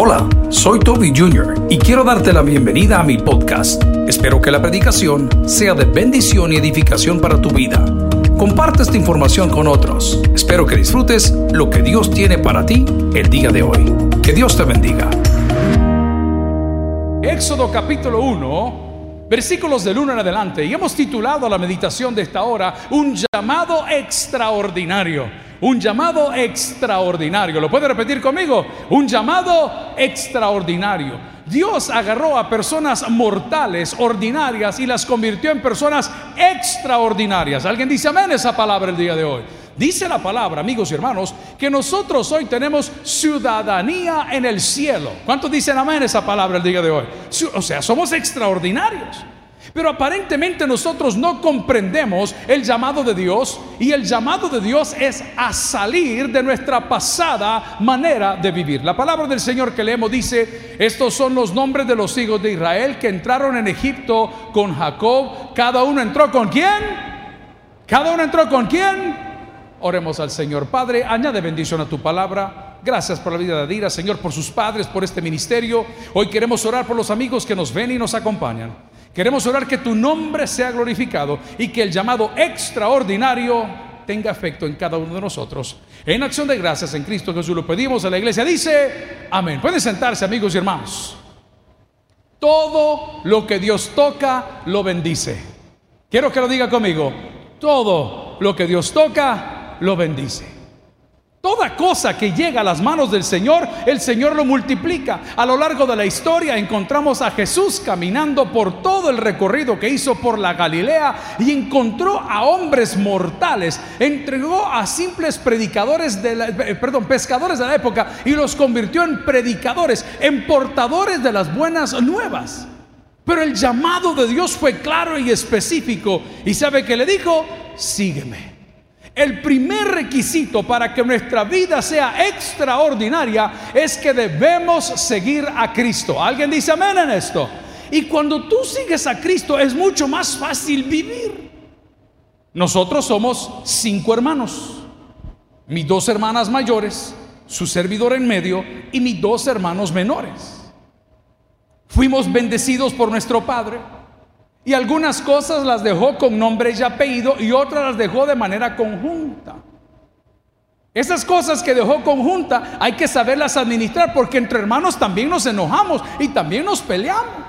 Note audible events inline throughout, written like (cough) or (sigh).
Hola, soy Toby Jr. y quiero darte la bienvenida a mi podcast. Espero que la predicación sea de bendición y edificación para tu vida. Comparte esta información con otros. Espero que disfrutes lo que Dios tiene para ti el día de hoy. Que Dios te bendiga. Éxodo capítulo 1, versículos del 1 en adelante. Y hemos titulado la meditación de esta hora Un llamado extraordinario. Un llamado extraordinario. ¿Lo puede repetir conmigo? Un llamado extraordinario. Dios agarró a personas mortales, ordinarias, y las convirtió en personas extraordinarias. ¿Alguien dice amén esa palabra el día de hoy? Dice la palabra, amigos y hermanos, que nosotros hoy tenemos ciudadanía en el cielo. ¿Cuántos dicen amén esa palabra el día de hoy? O sea, somos extraordinarios. Pero aparentemente nosotros no comprendemos el llamado de Dios y el llamado de Dios es a salir de nuestra pasada manera de vivir. La palabra del Señor que leemos dice, estos son los nombres de los hijos de Israel que entraron en Egipto con Jacob. Cada uno entró con quién? Cada uno entró con quién? Oremos al Señor. Padre, añade bendición a tu palabra. Gracias por la vida de Adira, Señor, por sus padres, por este ministerio. Hoy queremos orar por los amigos que nos ven y nos acompañan. Queremos orar que tu nombre sea glorificado y que el llamado extraordinario tenga efecto en cada uno de nosotros. En acción de gracias en Cristo Jesús lo pedimos a la iglesia. Dice, amén. Pueden sentarse amigos y hermanos. Todo lo que Dios toca, lo bendice. Quiero que lo diga conmigo. Todo lo que Dios toca, lo bendice. Toda cosa que llega a las manos del Señor, el Señor lo multiplica. A lo largo de la historia encontramos a Jesús caminando por todo el recorrido que hizo por la Galilea y encontró a hombres mortales. Entregó a simples predicadores de la, eh, perdón, pescadores de la época y los convirtió en predicadores, en portadores de las buenas nuevas. Pero el llamado de Dios fue claro y específico. ¿Y sabe que le dijo? Sígueme. El primer requisito para que nuestra vida sea extraordinaria es que debemos seguir a Cristo. ¿Alguien dice amén en esto? Y cuando tú sigues a Cristo es mucho más fácil vivir. Nosotros somos cinco hermanos. Mis dos hermanas mayores, su servidor en medio y mis dos hermanos menores. Fuimos bendecidos por nuestro Padre y algunas cosas las dejó con nombre y apellido y otras las dejó de manera conjunta. Esas cosas que dejó conjunta hay que saberlas administrar porque entre hermanos también nos enojamos y también nos peleamos.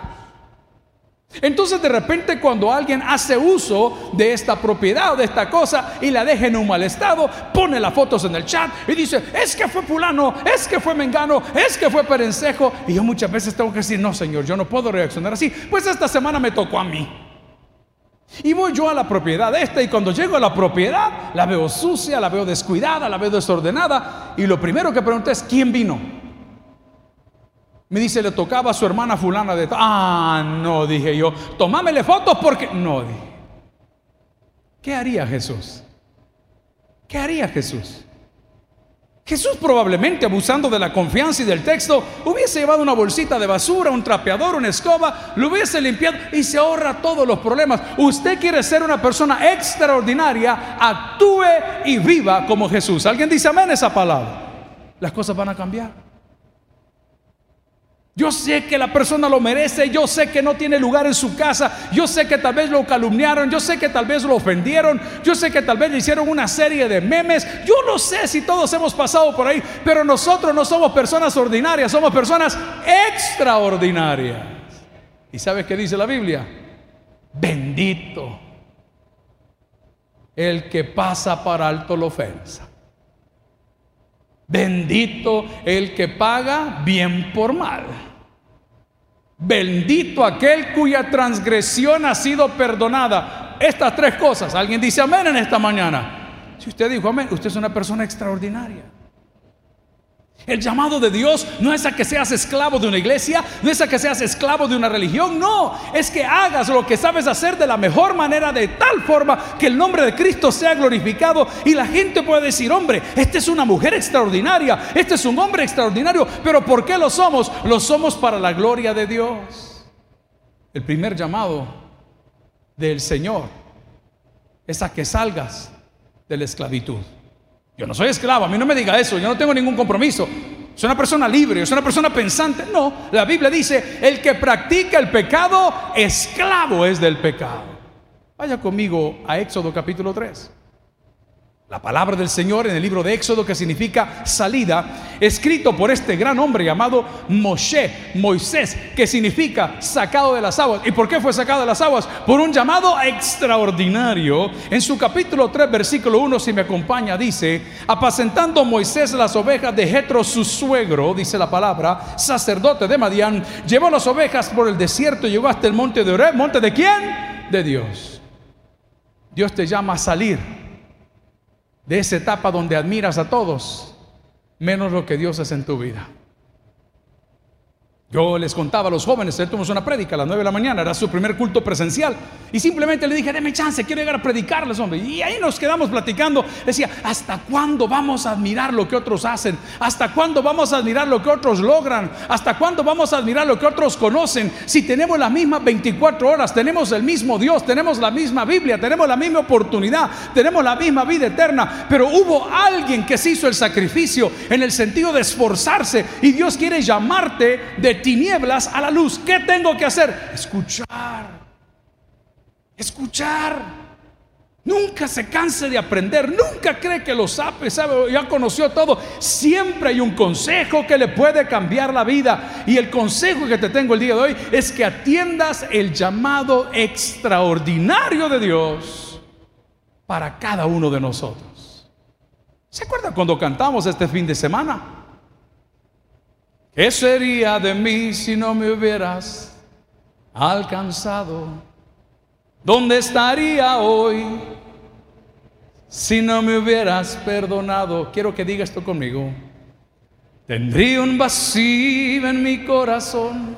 Entonces de repente cuando alguien hace uso de esta propiedad o de esta cosa y la deja en un mal estado, pone las fotos en el chat y dice, es que fue fulano, es que fue mengano, es que fue perencejo. Y yo muchas veces tengo que decir, no señor, yo no puedo reaccionar así. Pues esta semana me tocó a mí. Y voy yo a la propiedad esta y cuando llego a la propiedad la veo sucia, la veo descuidada, la veo desordenada y lo primero que pregunto es, ¿quién vino? Me dice, le tocaba a su hermana fulana de... Ah, no, dije yo, tomámele fotos porque... No, dije. ¿Qué haría Jesús? ¿Qué haría Jesús? Jesús probablemente, abusando de la confianza y del texto, hubiese llevado una bolsita de basura, un trapeador, una escoba, lo hubiese limpiado y se ahorra todos los problemas. Usted quiere ser una persona extraordinaria, actúe y viva como Jesús. ¿Alguien dice amén esa palabra? Las cosas van a cambiar. Yo sé que la persona lo merece, yo sé que no tiene lugar en su casa, yo sé que tal vez lo calumniaron, yo sé que tal vez lo ofendieron, yo sé que tal vez le hicieron una serie de memes, yo no sé si todos hemos pasado por ahí, pero nosotros no somos personas ordinarias, somos personas extraordinarias. ¿Y sabes qué dice la Biblia? Bendito el que pasa para alto la ofensa. Bendito el que paga bien por mal. Bendito aquel cuya transgresión ha sido perdonada. Estas tres cosas. ¿Alguien dice amén en esta mañana? Si usted dijo amén, usted es una persona extraordinaria. El llamado de Dios no es a que seas esclavo de una iglesia, no es a que seas esclavo de una religión, no, es que hagas lo que sabes hacer de la mejor manera, de tal forma que el nombre de Cristo sea glorificado y la gente puede decir, hombre, esta es una mujer extraordinaria, este es un hombre extraordinario, pero ¿por qué lo somos? Lo somos para la gloria de Dios. El primer llamado del Señor es a que salgas de la esclavitud. Yo no soy esclavo, a mí no me diga eso, yo no tengo ningún compromiso. es una persona libre, es una persona pensante. No, la Biblia dice, el que practica el pecado, esclavo es del pecado. Vaya conmigo a Éxodo capítulo 3. La palabra del Señor en el libro de Éxodo que significa salida, escrito por este gran hombre llamado Moshe, Moisés, que significa sacado de las aguas. ¿Y por qué fue sacado de las aguas? Por un llamado extraordinario. En su capítulo 3, versículo 1, si me acompaña, dice, apacentando Moisés las ovejas de Jetro, su suegro, dice la palabra, sacerdote de Madián, llevó las ovejas por el desierto y llegó hasta el monte de Oreb. ¿Monte de quién? De Dios. Dios te llama a salir de esa etapa donde admiras a todos, menos lo que Dios hace en tu vida. Yo les contaba a los jóvenes, él tuvimos una prédica a las 9 de la mañana, era su primer culto presencial. Y simplemente le dije, deme chance, quiero llegar a predicarles, hombre. Y ahí nos quedamos platicando. Decía, ¿hasta cuándo vamos a admirar lo que otros hacen? ¿Hasta cuándo vamos a admirar lo que otros logran? ¿Hasta cuándo vamos a admirar lo que otros conocen? Si tenemos las mismas 24 horas, tenemos el mismo Dios, tenemos la misma Biblia, tenemos la misma oportunidad, tenemos la misma vida eterna. Pero hubo alguien que se hizo el sacrificio en el sentido de esforzarse. Y Dios quiere llamarte de tinieblas a la luz. ¿Qué tengo que hacer? Escuchar. Escuchar. Nunca se canse de aprender, nunca cree que lo sabe, sabe, ya conoció todo. Siempre hay un consejo que le puede cambiar la vida. Y el consejo que te tengo el día de hoy es que atiendas el llamado extraordinario de Dios para cada uno de nosotros. ¿Se acuerda cuando cantamos este fin de semana? ¿Qué sería de mí si no me hubieras alcanzado? ¿Dónde estaría hoy si no me hubieras perdonado? Quiero que diga esto conmigo. Tendría un vacío en mi corazón,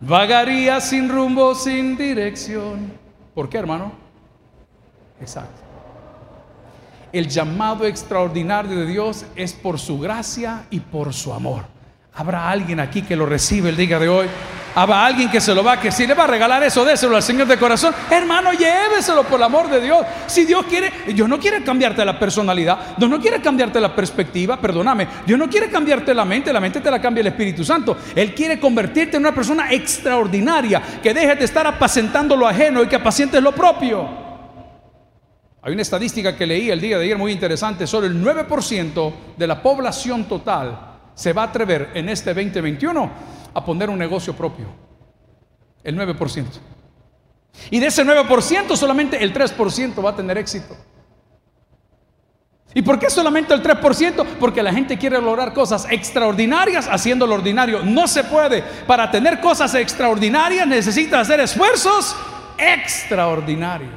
vagaría sin rumbo, sin dirección. ¿Por qué, hermano? Exacto. El llamado extraordinario de Dios es por su gracia y por su amor. Habrá alguien aquí que lo recibe el día de hoy. Habrá alguien que se lo va a que si le va a regalar eso, déselo al Señor de corazón. Hermano, lléveselo por el amor de Dios. Si Dios quiere, Dios no quiere cambiarte la personalidad, Dios no quiere cambiarte la perspectiva, perdóname. Dios no quiere cambiarte la mente, la mente te la cambia el Espíritu Santo. Él quiere convertirte en una persona extraordinaria, que dejes de estar apacentando lo ajeno y que apacientes lo propio. Hay una estadística que leí el día de ayer muy interesante, solo el 9% de la población total se va a atrever en este 2021 a poner un negocio propio. El 9%. Y de ese 9% solamente el 3% va a tener éxito. ¿Y por qué solamente el 3%? Porque la gente quiere lograr cosas extraordinarias haciendo lo ordinario. No se puede. Para tener cosas extraordinarias necesita hacer esfuerzos extraordinarios.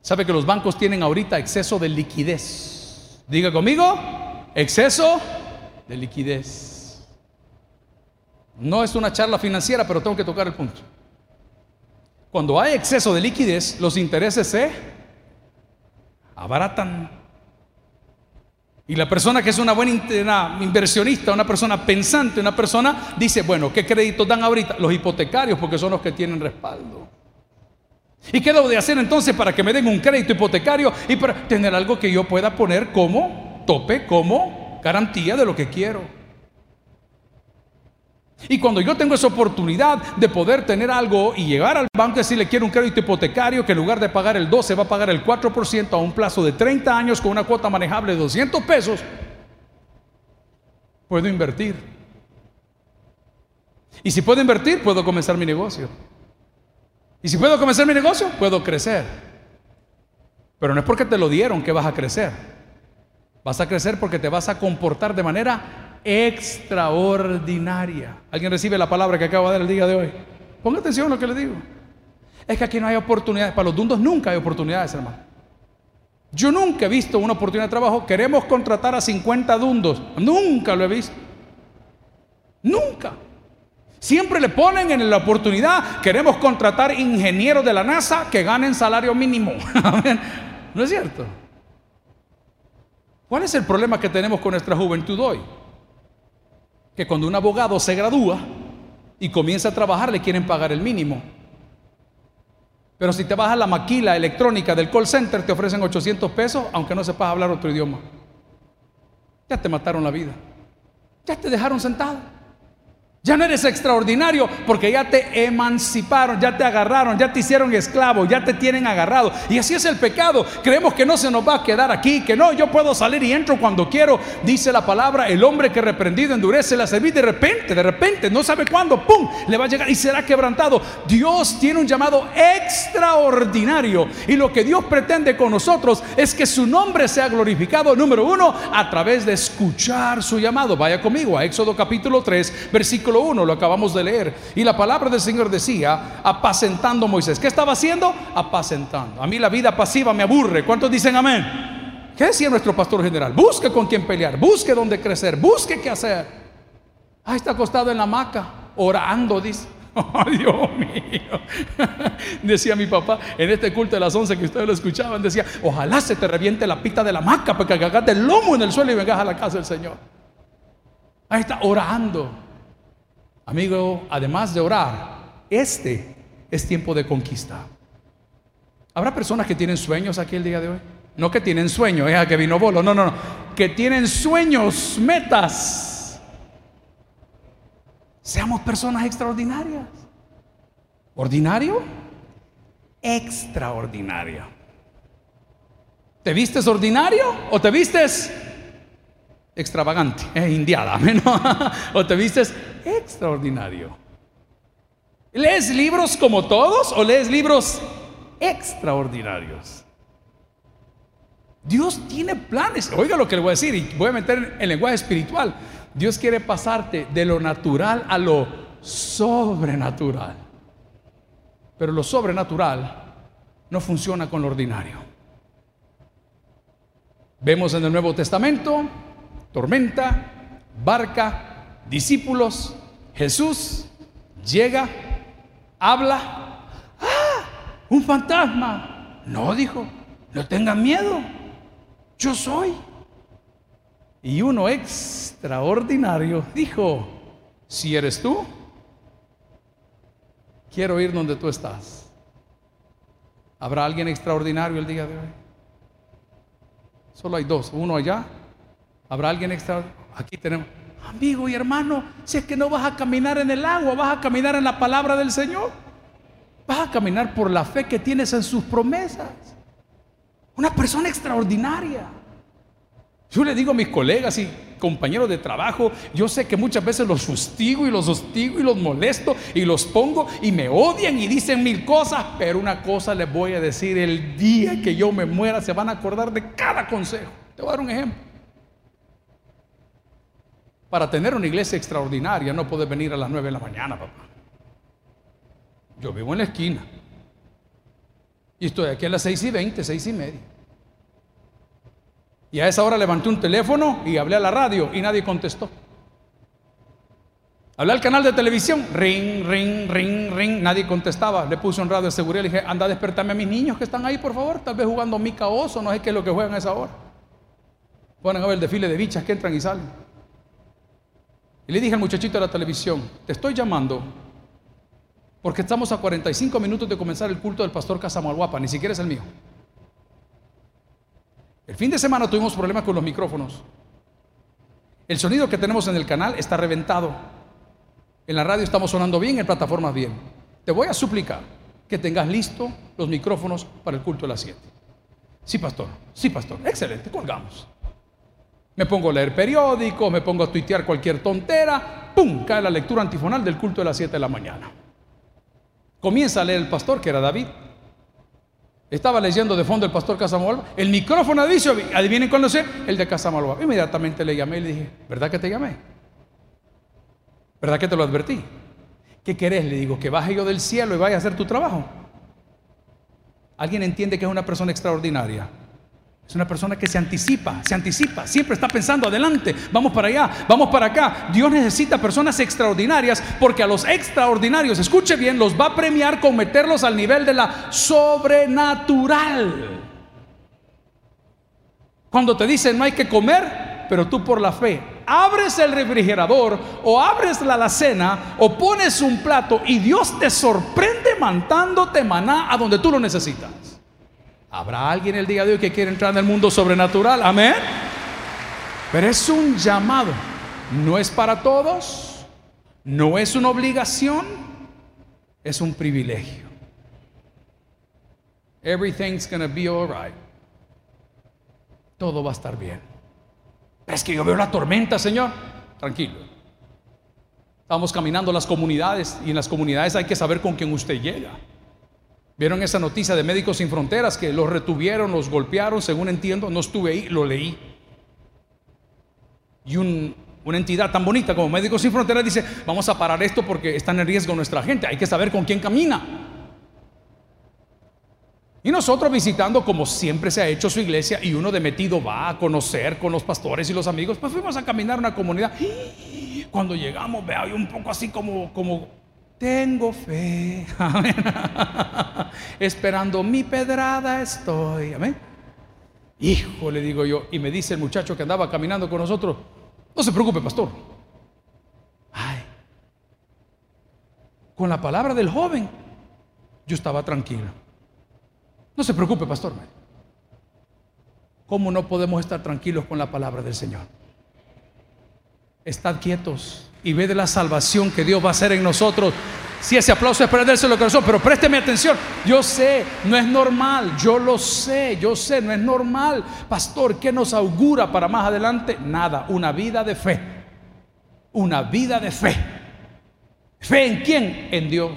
¿Sabe que los bancos tienen ahorita exceso de liquidez? Diga conmigo, Exceso de liquidez. No es una charla financiera, pero tengo que tocar el punto. Cuando hay exceso de liquidez, los intereses se abaratan. Y la persona que es una buena inversionista, una persona pensante, una persona dice, bueno, ¿qué créditos dan ahorita? Los hipotecarios, porque son los que tienen respaldo. ¿Y qué debo de hacer entonces para que me den un crédito hipotecario y para tener algo que yo pueda poner como tope como garantía de lo que quiero. Y cuando yo tengo esa oportunidad de poder tener algo y llegar al banco y decirle quiero un crédito hipotecario que en lugar de pagar el 12 va a pagar el 4% a un plazo de 30 años con una cuota manejable de 200 pesos, puedo invertir. Y si puedo invertir, puedo comenzar mi negocio. Y si puedo comenzar mi negocio, puedo crecer. Pero no es porque te lo dieron que vas a crecer. Vas a crecer porque te vas a comportar de manera extraordinaria. ¿Alguien recibe la palabra que acabo de dar el día de hoy? Ponga atención a lo que le digo. Es que aquí no hay oportunidades. Para los dundos nunca hay oportunidades, hermano. Yo nunca he visto una oportunidad de trabajo. Queremos contratar a 50 dundos. Nunca lo he visto. Nunca. Siempre le ponen en la oportunidad, queremos contratar ingenieros de la NASA que ganen salario mínimo. (laughs) ¿No es cierto? ¿Cuál es el problema que tenemos con nuestra juventud hoy? Que cuando un abogado se gradúa y comienza a trabajar le quieren pagar el mínimo. Pero si te vas a la maquila electrónica del call center te ofrecen 800 pesos aunque no sepas hablar otro idioma. Ya te mataron la vida. Ya te dejaron sentado. Ya no eres extraordinario porque ya te emanciparon, ya te agarraron, ya te hicieron esclavo, ya te tienen agarrado. Y así es el pecado. Creemos que no se nos va a quedar aquí, que no, yo puedo salir y entro cuando quiero. Dice la palabra, el hombre que reprendido endurece la cerviz de repente, de repente, no sabe cuándo, ¡pum! Le va a llegar y será quebrantado. Dios tiene un llamado extraordinario. Y lo que Dios pretende con nosotros es que su nombre sea glorificado, número uno, a través de escuchar su llamado. Vaya conmigo a Éxodo capítulo 3, versículo 1, lo acabamos de leer. Y la palabra del Señor decía, apacentando Moisés. ¿Qué estaba haciendo? Apacentando. A mí la vida pasiva me aburre. ¿Cuántos dicen amén? ¿Qué decía nuestro pastor general? Busque con quién pelear, busque dónde crecer, busque qué hacer. Ahí está acostado en la hamaca, orando, dice. (laughs) Ay, Dios mío. (laughs) decía mi papá en este culto de las 11 que ustedes lo escuchaban, decía, ojalá se te reviente la pita de la hamaca para que el lomo en el suelo y vengas a la casa del Señor. Ahí está orando. Amigo, además de orar, este es tiempo de conquista. ¿Habrá personas que tienen sueños aquí el día de hoy? No que tienen sueños, es que vino bolo, no, no, no. Que tienen sueños, metas. Seamos personas extraordinarias. ¿Ordinario? Extraordinario. ¿Te vistes ordinario o te vistes extravagante, es indiada, (laughs) o te vistes extraordinario. ¿Lees libros como todos o lees libros extraordinarios? Dios tiene planes. Oiga lo que le voy a decir y voy a meter en lenguaje espiritual. Dios quiere pasarte de lo natural a lo sobrenatural. Pero lo sobrenatural no funciona con lo ordinario. Vemos en el Nuevo Testamento tormenta, barca, discípulos, Jesús llega, habla, ¡ah! Un fantasma. No, dijo, no tengan miedo, yo soy. Y uno extraordinario dijo, si eres tú, quiero ir donde tú estás. ¿Habrá alguien extraordinario el día de hoy? Solo hay dos, uno allá ¿Habrá alguien extra? Aquí tenemos. Amigo y hermano, si es que no vas a caminar en el agua, vas a caminar en la palabra del Señor. Vas a caminar por la fe que tienes en sus promesas. Una persona extraordinaria. Yo le digo a mis colegas y compañeros de trabajo, yo sé que muchas veces los fustigo y los hostigo y los molesto y los pongo y me odian y dicen mil cosas, pero una cosa les voy a decir, el día que yo me muera se van a acordar de cada consejo. Te voy a dar un ejemplo. Para tener una iglesia extraordinaria no puedes venir a las 9 de la mañana, papá. Yo vivo en la esquina. Y estoy aquí a las 6 y 20, 6 y media. Y a esa hora levanté un teléfono y hablé a la radio y nadie contestó. Hablé al canal de televisión, ring, ring, ring, ring, nadie contestaba. Le puse un radio de seguridad y le dije, anda a despertarme a mis niños que están ahí, por favor, tal vez jugando mica oso, no sé qué es lo que juegan a esa hora. Ponen a ver el desfile de bichas que entran y salen. Y le dije al muchachito de la televisión, te estoy llamando porque estamos a 45 minutos de comenzar el culto del pastor Casamalguapa, ni siquiera es el mío. El fin de semana tuvimos problemas con los micrófonos. El sonido que tenemos en el canal está reventado. En la radio estamos sonando bien, en plataformas bien. Te voy a suplicar que tengas listo los micrófonos para el culto de las 7. Sí, pastor. Sí, pastor. Excelente, colgamos. Me pongo a leer periódicos, me pongo a tuitear cualquier tontera, ¡pum! cae la lectura antifonal del culto de las 7 de la mañana. Comienza a leer el pastor, que era David. Estaba leyendo de fondo el pastor Casamalva. El micrófono dice, adivinen cuándo sé, el de Casamalva. Inmediatamente le llamé y le dije, ¿verdad que te llamé? ¿Verdad que te lo advertí? ¿Qué querés? Le digo, que baje yo del cielo y vaya a hacer tu trabajo. ¿Alguien entiende que es una persona extraordinaria? Es una persona que se anticipa, se anticipa, siempre está pensando adelante, vamos para allá, vamos para acá. Dios necesita personas extraordinarias porque a los extraordinarios, escuche bien, los va a premiar con meterlos al nivel de la sobrenatural. Cuando te dicen no hay que comer, pero tú por la fe abres el refrigerador o abres la alacena o pones un plato y Dios te sorprende mandándote maná a donde tú lo necesitas. ¿Habrá alguien el día de hoy que quiere entrar en el mundo sobrenatural? Amén. Pero es un llamado. no es para todos, no es una obligación, es un privilegio. Everything's gonna be alright. Todo va a estar bien. Es que yo veo la tormenta, Señor. Tranquilo. Estamos caminando las comunidades y en las comunidades hay que saber con quién usted llega. ¿Vieron esa noticia de Médicos Sin Fronteras que los retuvieron, los golpearon, según entiendo? No estuve ahí, lo leí. Y una entidad tan bonita como Médicos Sin Fronteras dice, vamos a parar esto porque está en riesgo nuestra gente, hay que saber con quién camina. Y nosotros visitando como siempre se ha hecho su iglesia y uno de metido va a conocer con los pastores y los amigos, pues fuimos a caminar una comunidad. Cuando llegamos, vea, un poco así como, como tengo fe. (laughs) Esperando mi pedrada estoy. Amén. Hijo, le digo yo. Y me dice el muchacho que andaba caminando con nosotros. No se preocupe, pastor. Ay. Con la palabra del joven, yo estaba tranquilo. No se preocupe, pastor. ¿Cómo no podemos estar tranquilos con la palabra del Señor? Estad quietos y ve de la salvación que Dios va a hacer en nosotros. Si ese aplauso es para lo corazón, pero présteme atención. Yo sé, no es normal, yo lo sé, yo sé, no es normal. Pastor, ¿qué nos augura para más adelante? Nada, una vida de fe. Una vida de fe. ¿Fe en quién? En Dios.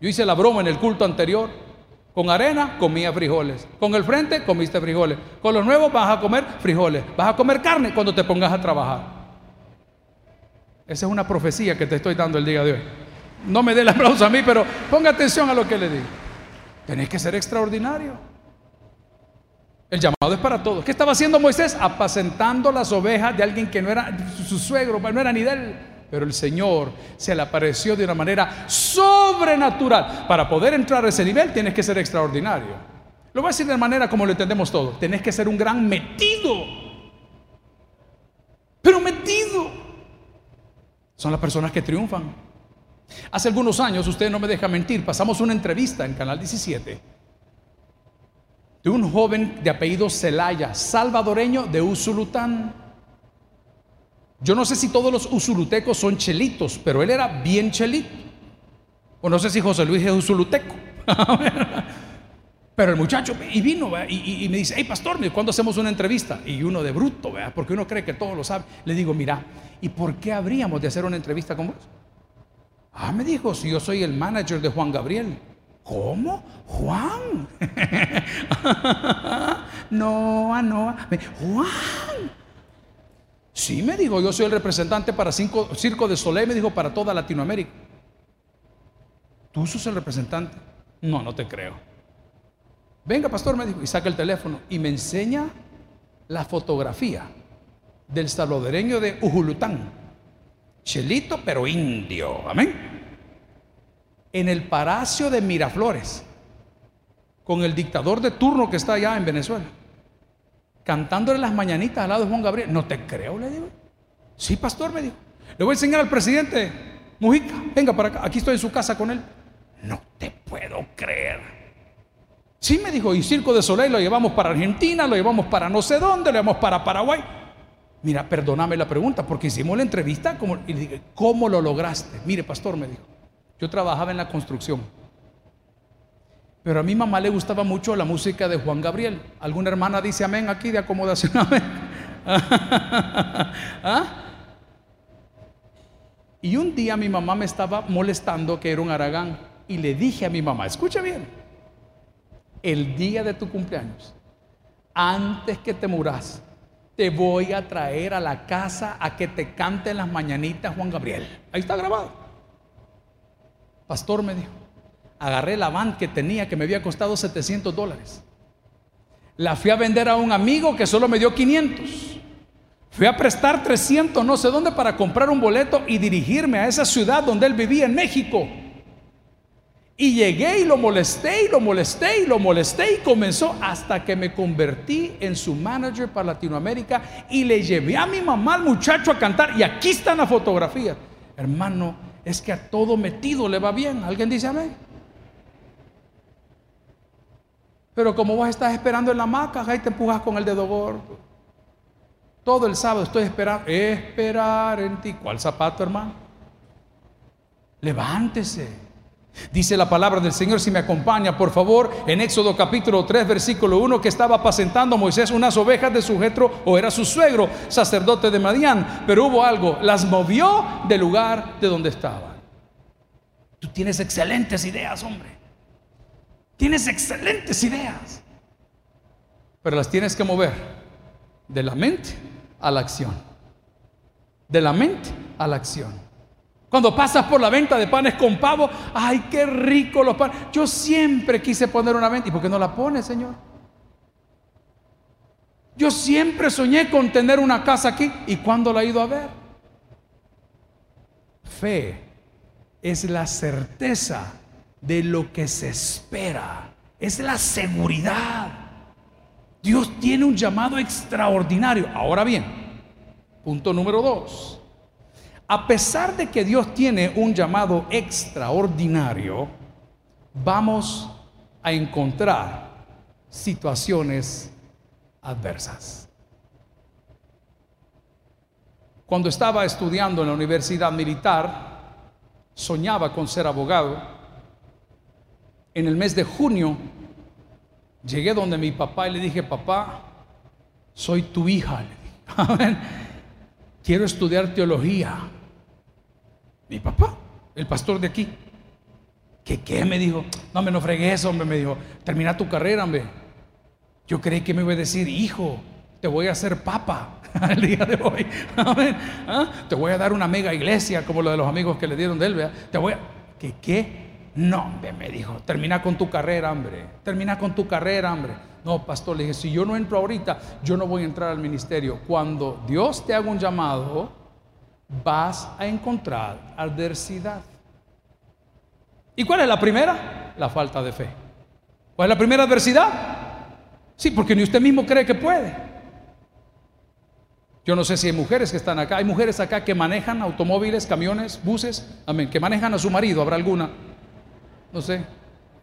Yo hice la broma en el culto anterior. Con arena comía frijoles. Con el frente comiste frijoles. Con los nuevos vas a comer frijoles. Vas a comer carne cuando te pongas a trabajar. Esa es una profecía que te estoy dando el día de hoy. No me dé el aplauso a mí, pero ponga atención a lo que le digo. Tenés que ser extraordinario. El llamado es para todos. ¿Qué estaba haciendo Moisés? Apacentando las ovejas de alguien que no era su suegro, no era ni de él. Pero el Señor se le apareció de una manera sobrenatural. Para poder entrar a ese nivel tienes que ser extraordinario. Lo voy a decir de manera como lo entendemos todos. Tenés que ser un gran metido. Pero metido. Son las personas que triunfan. Hace algunos años, usted no me deja mentir, pasamos una entrevista en Canal 17 de un joven de apellido Celaya, salvadoreño de Usulután. Yo no sé si todos los usulutecos son chelitos, pero él era bien chelito. O no sé si José Luis es usuluteco. (laughs) Pero el muchacho, y vino, y, me dice, hey pastor, ¿cuándo hacemos una entrevista? Y uno de bruto, porque uno cree que todo lo sabe. Le digo, mira, ¿y por qué habríamos de hacer una entrevista con vos? Ah, me dijo, si yo soy el manager de Juan Gabriel. ¿Cómo? Juan. (laughs) no, no. Juan. Sí, me dijo, yo soy el representante para cinco, Circo de Soleil, me dijo, para toda Latinoamérica. ¿Tú sos el representante? No, no te creo. Venga, pastor, me dijo, y saca el teléfono y me enseña la fotografía del salvadoreño de Ujulután. Chelito, pero indio. Amén. En el palacio de Miraflores, con el dictador de turno que está allá en Venezuela, cantándole las mañanitas al lado de Juan Gabriel. No te creo, le digo. Sí, pastor, me dijo. Le voy a enseñar al presidente Mujica. Venga para acá, aquí estoy en su casa con él. No te puedo creer. Sí, me dijo, y Circo de Soleil lo llevamos para Argentina, lo llevamos para no sé dónde, lo llevamos para Paraguay. Mira, perdóname la pregunta, porque hicimos la entrevista como, y le dije, ¿cómo lo lograste? Mire, pastor, me dijo, yo trabajaba en la construcción. Pero a mi mamá le gustaba mucho la música de Juan Gabriel. ¿Alguna hermana dice amén aquí de acomodación? (laughs) Amén. (laughs) ¿Ah? Y un día mi mamá me estaba molestando que era un aragán. Y le dije a mi mamá, escucha bien, el día de tu cumpleaños, antes que te muras, te voy a traer a la casa a que te canten las mañanitas Juan Gabriel. Ahí está grabado. Pastor me dijo, agarré la van que tenía que me había costado 700 dólares. La fui a vender a un amigo que solo me dio 500. Fui a prestar 300 no sé dónde para comprar un boleto y dirigirme a esa ciudad donde él vivía en México. Y llegué y lo molesté y lo molesté y lo molesté y comenzó hasta que me convertí en su manager para Latinoamérica y le llevé a mi mamá al muchacho a cantar y aquí está la fotografía. Hermano, es que a todo metido le va bien. ¿Alguien dice amén? Pero como vos estás esperando en la maca, ahí te empujas con el dedo gordo. Todo el sábado estoy esperando, esperar en ti. ¿Cuál zapato, hermano? Levántese. Dice la palabra del Señor, si me acompaña, por favor, en Éxodo capítulo 3, versículo 1, que estaba apacentando Moisés unas ovejas de su jetro, o era su suegro, sacerdote de Madián, pero hubo algo, las movió del lugar de donde estaban. Tú tienes excelentes ideas, hombre. Tienes excelentes ideas. Pero las tienes que mover de la mente a la acción. De la mente a la acción. Cuando pasas por la venta de panes con pavo, ay, qué rico los panes. Yo siempre quise poner una venta. ¿Y por qué no la pone, Señor? Yo siempre soñé con tener una casa aquí. ¿Y cuándo la he ido a ver? Fe es la certeza de lo que se espera. Es la seguridad. Dios tiene un llamado extraordinario. Ahora bien, punto número dos a pesar de que Dios tiene un llamado extraordinario, vamos a encontrar situaciones adversas. Cuando estaba estudiando en la universidad militar, soñaba con ser abogado. En el mes de junio llegué donde mi papá y le dije, papá, soy tu hija. (laughs) Quiero estudiar teología. Mi papá, el pastor de aquí. ¿Qué qué? Me dijo. No, me no fregues, hombre. Me dijo, termina tu carrera, hombre. Yo creí que me iba a decir, hijo, te voy a hacer papa (laughs) el día de hoy. (laughs) ¿Ah? Te voy a dar una mega iglesia como la de los amigos que le dieron de él. Te voy a... ¿Qué qué? No, hombre, me dijo, termina con tu carrera, hombre. Termina con tu carrera, hombre. No, pastor, le dije, si yo no entro ahorita, yo no voy a entrar al ministerio. Cuando Dios te haga un llamado, vas a encontrar adversidad. ¿Y cuál es la primera? La falta de fe. ¿Cuál es la primera adversidad? Sí, porque ni usted mismo cree que puede. Yo no sé si hay mujeres que están acá. Hay mujeres acá que manejan automóviles, camiones, buses, amén, que manejan a su marido. ¿Habrá alguna? No sé,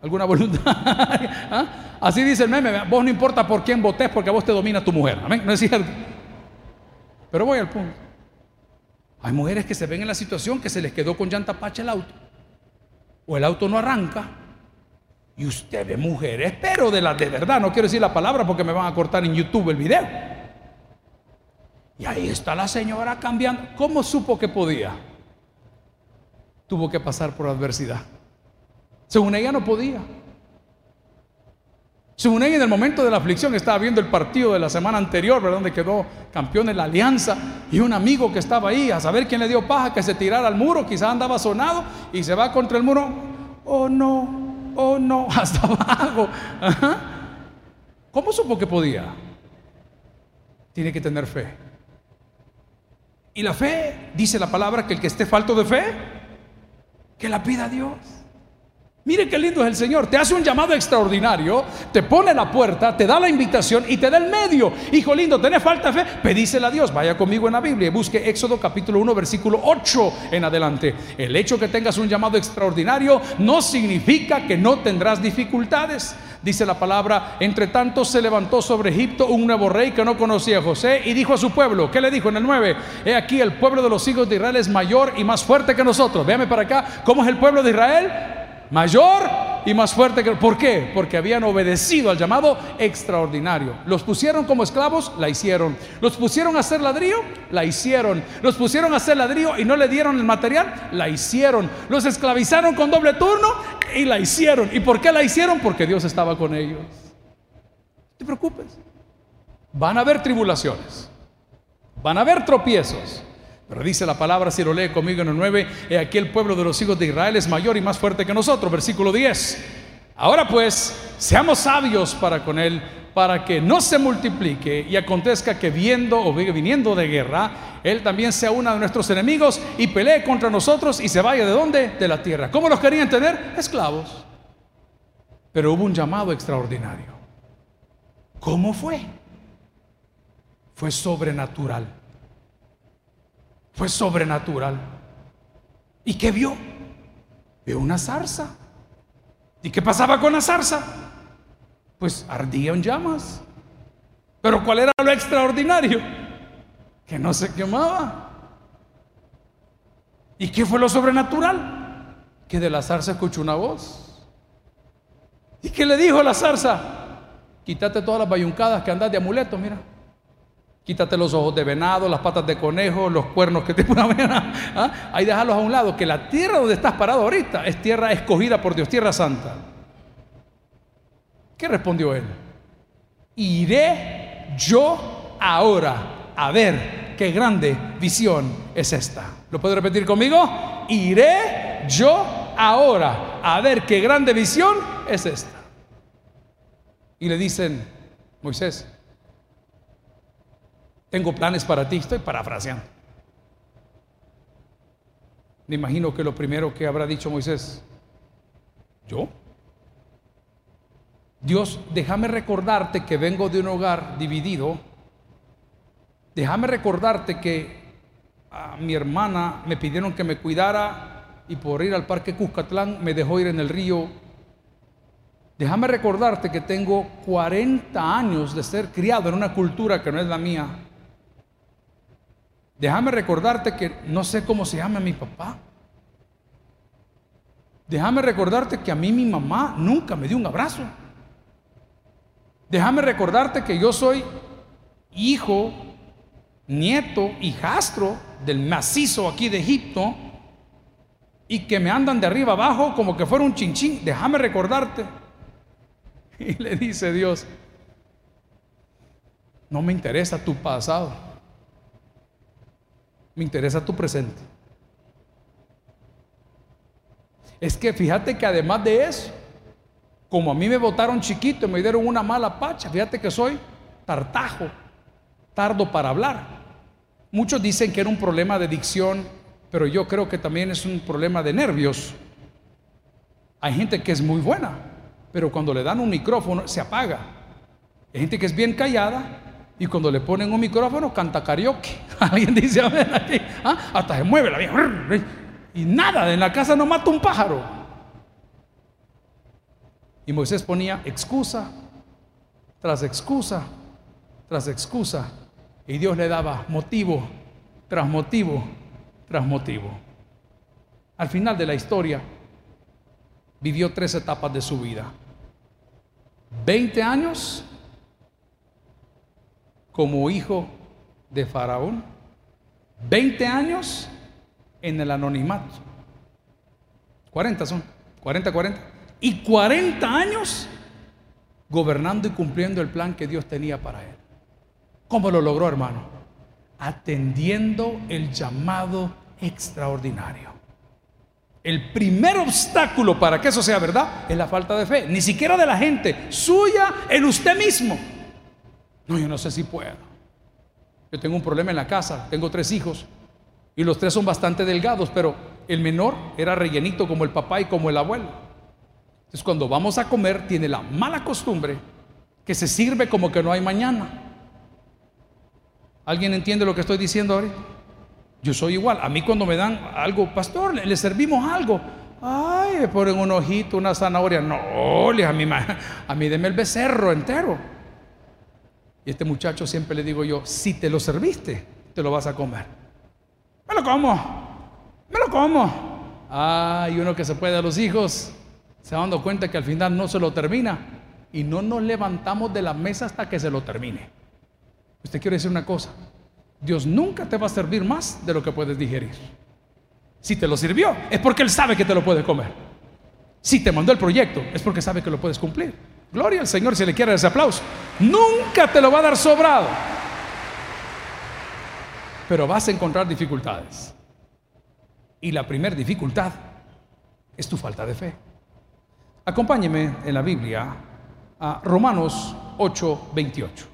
alguna voluntad. (laughs) ¿Ah? Así dice el meme. Vos no importa por quién votés porque a vos te domina tu mujer. Amén. No es cierto. Pero voy al punto. Hay mujeres que se ven en la situación que se les quedó con llanta pacha el auto. O el auto no arranca. Y usted ve mujeres, pero de las de verdad, no quiero decir la palabra porque me van a cortar en YouTube el video. Y ahí está la señora cambiando. ¿Cómo supo que podía? Tuvo que pasar por adversidad. Según ella no podía. Ella, en el momento de la aflicción estaba viendo el partido de la semana anterior, ¿verdad? Donde quedó campeón en la alianza. Y un amigo que estaba ahí, a saber quién le dio paja, que se tirara al muro, quizás andaba sonado y se va contra el muro. Oh no, oh no, (laughs) hasta abajo. ¿Cómo supo que podía? Tiene que tener fe. Y la fe, dice la palabra, que el que esté falto de fe, que la pida a Dios. Mire qué lindo es el Señor. Te hace un llamado extraordinario, te pone la puerta, te da la invitación y te da el medio. Hijo lindo, ¿tenés falta de fe? Pedísela a Dios. Vaya conmigo en la Biblia y busque Éxodo capítulo 1, versículo 8 en adelante. El hecho que tengas un llamado extraordinario no significa que no tendrás dificultades. Dice la palabra, entre tanto se levantó sobre Egipto un nuevo rey que no conocía a José y dijo a su pueblo, ¿qué le dijo en el 9? He aquí el pueblo de los hijos de Israel es mayor y más fuerte que nosotros. Véame para acá, ¿cómo es el pueblo de Israel? Mayor y más fuerte que... ¿Por qué? Porque habían obedecido al llamado extraordinario. Los pusieron como esclavos, la hicieron. Los pusieron a hacer ladrillo, la hicieron. Los pusieron a hacer ladrillo y no le dieron el material, la hicieron. Los esclavizaron con doble turno y la hicieron. ¿Y por qué la hicieron? Porque Dios estaba con ellos. No te preocupes. Van a haber tribulaciones. Van a haber tropiezos. Pero dice la palabra, si lo lee conmigo en el 9, he aquí el pueblo de los hijos de Israel es mayor y más fuerte que nosotros. Versículo 10. Ahora pues, seamos sabios para con él, para que no se multiplique y acontezca que viendo o viniendo de guerra, él también sea uno de nuestros enemigos y pelee contra nosotros y se vaya de dónde? De la tierra. ¿Cómo los querían tener? Esclavos. Pero hubo un llamado extraordinario. ¿Cómo fue? Fue sobrenatural fue sobrenatural. ¿Y qué vio? Vio una zarza. ¿Y qué pasaba con la zarza? Pues ardía en llamas. Pero ¿cuál era lo extraordinario? que no se quemaba. ¿Y qué fue lo sobrenatural? Que de la zarza escuchó una voz. ¿Y qué le dijo la zarza? Quítate todas las bayuncadas que andas de amuleto, mira. Quítate los ojos de venado, las patas de conejo, los cuernos que te (laughs) una. ¿Ah? Ahí déjalos a un lado, que la tierra donde estás parado ahorita es tierra escogida por Dios, tierra santa. ¿Qué respondió él? Iré yo ahora a ver qué grande visión es esta. ¿Lo puedo repetir conmigo? Iré yo ahora a ver qué grande visión es esta. Y le dicen, Moisés, tengo planes para ti, estoy parafraseando. Me imagino que lo primero que habrá dicho Moisés, ¿yo? Dios, déjame recordarte que vengo de un hogar dividido. Déjame recordarte que a mi hermana me pidieron que me cuidara y por ir al parque Cuscatlán me dejó ir en el río. Déjame recordarte que tengo 40 años de ser criado en una cultura que no es la mía. Déjame recordarte que no sé cómo se llama mi papá. Déjame recordarte que a mí mi mamá nunca me dio un abrazo. Déjame recordarte que yo soy hijo, nieto, hijastro del macizo aquí de Egipto y que me andan de arriba abajo como que fuera un chinchín. Déjame recordarte. (laughs) Y le dice Dios, no me interesa tu pasado. Me interesa tu presente. Es que fíjate que además de eso, como a mí me votaron chiquito y me dieron una mala pacha, fíjate que soy tartajo, tardo para hablar. Muchos dicen que era un problema de dicción, pero yo creo que también es un problema de nervios. Hay gente que es muy buena, pero cuando le dan un micrófono se apaga. Hay gente que es bien callada, y cuando le ponen un micrófono, canta karaoke. (laughs) Alguien dice, a ver, aquí, ¿ah? hasta se mueve la vieja. Y nada, en la casa no mata un pájaro. Y Moisés ponía excusa tras excusa tras excusa. Y Dios le daba motivo tras motivo tras motivo. Al final de la historia, vivió tres etapas de su vida. 20 años como hijo de Faraón, 20 años en el anonimato. 40 son, 40, 40. Y 40 años gobernando y cumpliendo el plan que Dios tenía para él. ¿Cómo lo logró, hermano? Atendiendo el llamado extraordinario. El primer obstáculo para que eso sea verdad es la falta de fe, ni siquiera de la gente, suya en usted mismo. No, yo no sé si puedo. Yo tengo un problema en la casa, tengo tres hijos y los tres son bastante delgados, pero el menor era rellenito como el papá y como el abuelo. Entonces cuando vamos a comer tiene la mala costumbre que se sirve como que no hay mañana. ¿Alguien entiende lo que estoy diciendo ahora? Yo soy igual. A mí cuando me dan algo, pastor, le, servimos algo. Ay, ponen un ojito, una zanahoria. No, a mí, a mí deme el becerro entero. Este muchacho siempre le digo yo, si te lo serviste, te lo vas a comer. Me lo como, me lo como. Ah, uno que se puede a los hijos, se dando cuenta que al final no se lo termina y no nos levantamos de la mesa hasta que se lo termine. Usted quiere decir una cosa, Dios nunca te va a servir más de lo que puedes digerir. Si te lo sirvió, es porque Él sabe que te lo puedes comer. Si te mandó el proyecto, es porque sabe que lo puedes cumplir. Gloria al Señor si le quiere ese aplauso. Nunca te lo va a dar sobrado. Pero vas a encontrar dificultades. Y la primera dificultad es tu falta de fe. Acompáñeme en la Biblia a Romanos 8:28.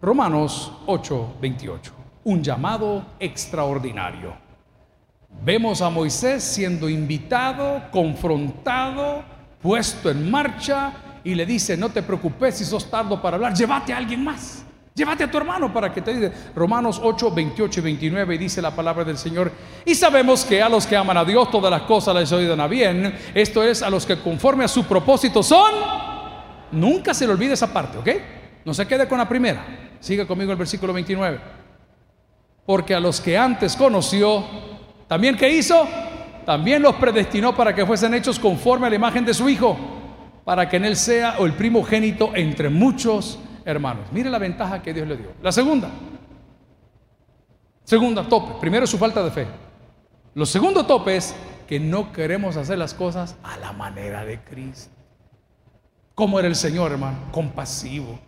Romanos 8:28. Un llamado extraordinario. Vemos a Moisés siendo invitado, confrontado, puesto en marcha y le dice, no te preocupes si sos tardo para hablar, llévate a alguien más. Llévate a tu hermano para que te diga. Romanos 8, 28 y 29 dice la palabra del Señor. Y sabemos que a los que aman a Dios todas las cosas les ayudan a bien. Esto es a los que conforme a su propósito son. Nunca se le olvide esa parte, ¿ok? No se quede con la primera. Siga conmigo el versículo 29. Porque a los que antes conoció, también que hizo, también los predestinó para que fuesen hechos conforme a la imagen de su Hijo, para que en él sea el primogénito entre muchos hermanos. Mire la ventaja que Dios le dio. La segunda, segunda tope, primero su falta de fe. Lo segundo tope es que no queremos hacer las cosas a la manera de Cristo. ¿Cómo era el Señor, hermano? Compasivo,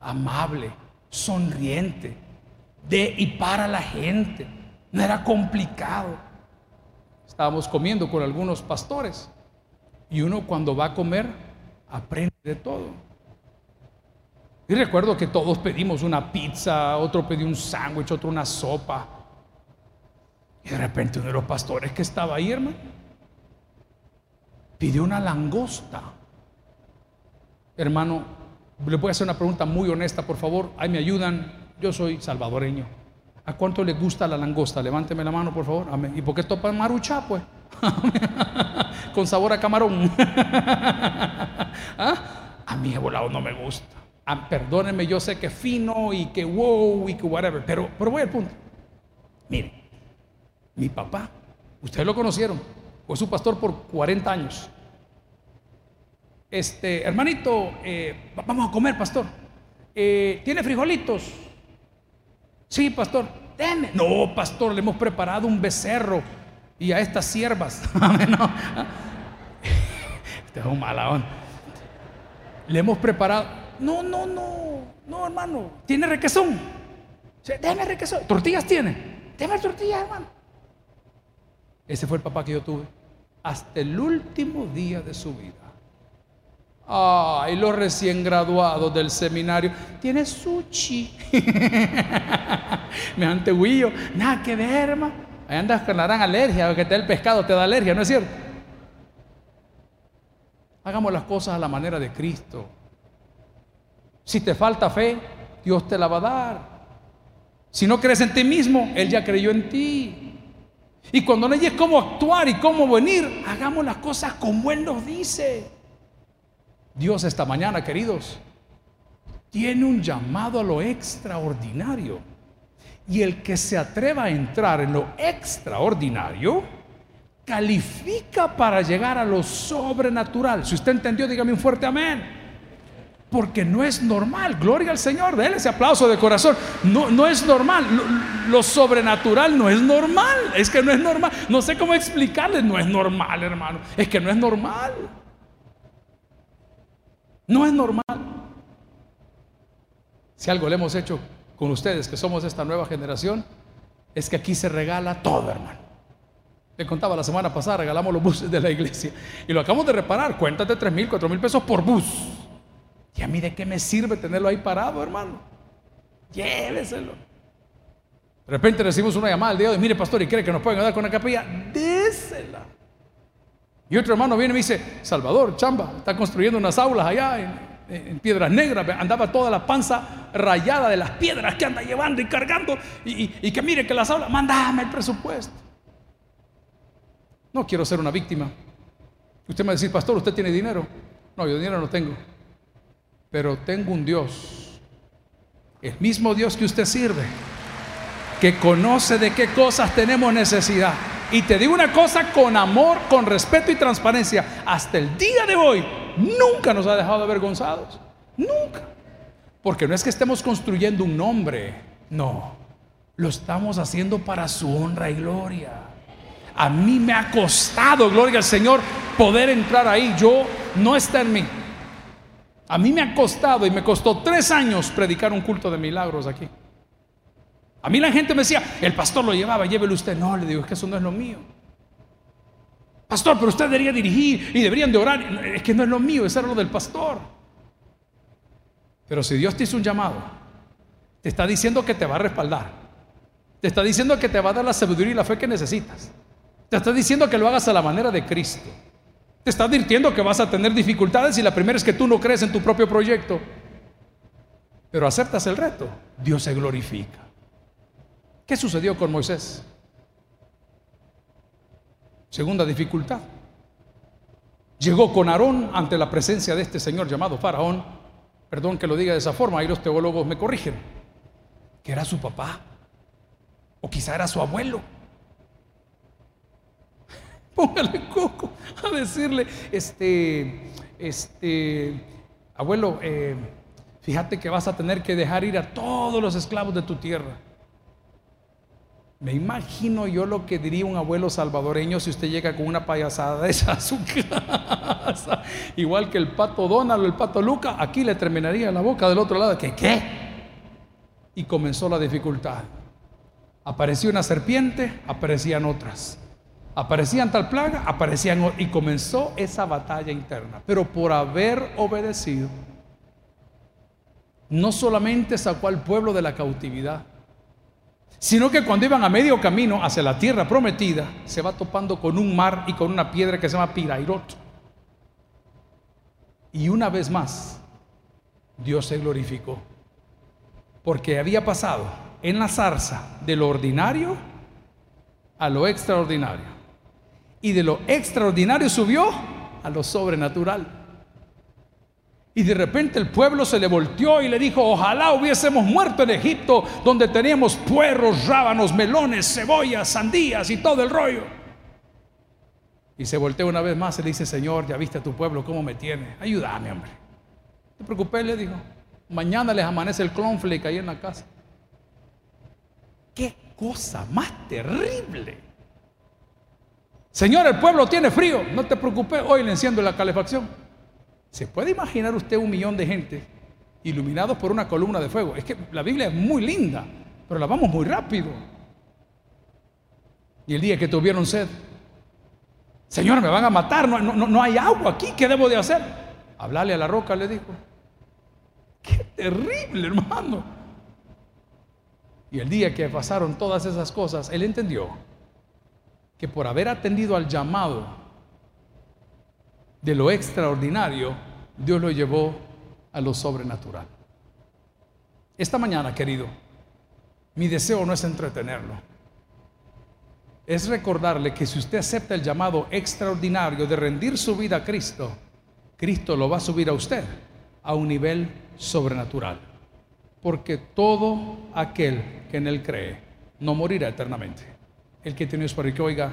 amable, sonriente, de y para la gente. No era complicado. Estábamos comiendo con algunos pastores y uno cuando va a comer aprende de todo. Y recuerdo que todos pedimos una pizza, otro pidió un sándwich, otro una sopa. Y de repente uno de los pastores que estaba ahí, hermano, pidió una langosta. Hermano, le voy a hacer una pregunta muy honesta, por favor. Ahí me ayudan. Yo soy salvadoreño. ¿A cuánto le gusta la langosta? Levánteme la mano, por favor. ¿Y por qué topan marucha, pues? (laughs) Con sabor a camarón. (laughs) ¿Ah? A mí el volado no me gusta. Ah, perdónenme, yo sé que fino y que wow y que whatever, pero, pero voy al punto. Mire, mi papá, ustedes lo conocieron, fue su pastor por 40 años. Este, hermanito, eh, vamos a comer, pastor. Eh, ¿Tiene frijolitos? Sí, pastor. Deme. No, pastor, le hemos preparado un becerro y a estas siervas. (laughs) (laughs) no. Este es un malón. Le hemos preparado. No, no, no, no, hermano. ¿Tiene requesón? Déme requesón. ¿Tortillas tiene? Déme tortillas, hermano. Ese fue el papá que yo tuve. Hasta el último día de su vida. Ay, los recién graduados del seminario. Tiene sushi. (laughs) Me antehuillo. Nada que ver, hermano. Ahí andas con la gran alergia, que te da el pescado, te da alergia, ¿no es cierto? Hagamos las cosas a la manera de Cristo. Si te falta fe, Dios te la va a dar. Si no crees en ti mismo, Él ya creyó en ti. Y cuando no cómo actuar y cómo venir, hagamos las cosas como Él nos dice. Dios esta mañana, queridos, tiene un llamado a lo extraordinario. Y el que se atreva a entrar en lo extraordinario, califica para llegar a lo sobrenatural. Si usted entendió, dígame un fuerte amén. Porque no es normal, gloria al Señor, déle ese aplauso de corazón. No, no es normal, lo, lo, sobrenatural no es normal, es que no es normal. No sé cómo explicarle, no es normal, hermano, es que no es normal. No es normal. Si algo le hemos hecho con ustedes, que somos esta nueva generación, es que aquí se regala todo, hermano. Le contaba la semana pasada, regalamos los buses de la iglesia y lo acabamos de reparar. Cuéntate 3 mil, 4 mil pesos por bus. ¿Y a mí de qué me sirve tenerlo ahí parado, hermano? Lléveselo. De repente recibimos una llamada al día de hoy, mire pastor, ¿y cree que nos pueden ayudar con la capilla? Désela. Y otro hermano viene y me dice, Salvador, chamba, está construyendo unas aulas allá en, Piedras Negras, andaba toda la panza rayada de las piedras que anda llevando y cargando, y, que mire que las aulas, mandame el presupuesto. No quiero ser una víctima. Usted me va a decir, pastor, ¿usted tiene dinero? No, yo dinero no tengo. Pero tengo un Dios, el mismo Dios que usted sirve, que conoce de qué cosas tenemos necesidad y te digo una cosa con amor, con respeto y transparencia. Hasta el día de hoy nunca nos ha dejado avergonzados. Nunca. Porque no es que estemos construyendo un nombre. No. Lo estamos haciendo para su honra y gloria. A mí me ha costado, gloria al Señor, poder entrar ahí. Yo no está en mí. A mí me ha costado y me costó tres años predicar un culto de milagros aquí. A mí la gente me decía, el pastor lo llevaba, llévelo usted. No, le digo, es que eso no es lo mío. Pastor, pero usted debería dirigir y deberían de orar. Es que no es lo mío, es lo del pastor. Pero si Dios te hizo un llamado, te está diciendo que te va a respaldar. Te está diciendo que te va a dar la sabiduría y la fe que necesitas. Te está diciendo que lo hagas a la manera de Cristo. Te está advirtiendo que vas a tener dificultades y la primera es que tú no crees en tu propio proyecto. Pero aceptas el reto, Dios se glorifica. ¿Qué sucedió con Moisés? Segunda dificultad. Llegó con Aarón ante la presencia de este señor llamado Faraón. Perdón que lo diga de esa forma, ahí los teólogos me corrigen. Que era su papá. O quizá era su abuelo. (laughs) Póngale coco a decirle, este, este, abuelo, eh, fíjate que vas a tener que dejar ir a todos los esclavos de tu tierra. Me imagino yo lo que diría un abuelo salvadoreño si usted llega con una payasada de esa a su (laughs) casa. Igual que el pato Donald o el pato Luca, aquí le terminaría la boca del otro lado. ¿Qué? ¿Qué? Y comenzó la dificultad. Apareció una serpiente, aparecían otras. Aparecían tal plaga, aparecían y comenzó esa batalla interna. Pero por haber obedecido, no solamente sacó al pueblo de la cautividad, sino que cuando iban a medio camino hacia la tierra prometida, se va topando con un mar y con una piedra que se llama Pirairot. Y una vez más, Dios se glorificó, porque había pasado en la zarza de lo ordinario a lo extraordinario. Y de lo extraordinario subió a lo sobrenatural. Y de repente el pueblo se le volteó y le dijo, ojalá hubiésemos muerto en Egipto, donde teníamos puerros, rábanos, melones, cebollas, sandías y todo el rollo. Y se volteó una vez más y le dice, Señor, ya viste a tu pueblo cómo me tiene. Ayúdame, hombre. No te preocupes, le dijo. Mañana les amanece el clonflake ahí en la casa. Qué cosa más terrible. Señor, el pueblo tiene frío. No te preocupes, hoy le enciendo la calefacción. ¿Se puede imaginar usted un millón de gente iluminados por una columna de fuego? Es que la Biblia es muy linda, pero la vamos muy rápido. Y el día que tuvieron sed, Señor, me van a matar, no, no hay agua aquí, ¿qué debo de hacer? Hablarle a la roca, le dijo. Qué terrible, hermano. Y el día que pasaron todas esas cosas, él entendió que por haber atendido al llamado de lo extraordinario, Dios lo llevó a lo sobrenatural. Esta mañana, querido, mi deseo no es entretenerlo. Es recordarle que si usted acepta el llamado extraordinario de rendir su vida a Cristo, Cristo lo va a subir a usted a un nivel sobrenatural. Porque todo aquel que en Él cree no morirá eternamente. El que tiene para que oiga,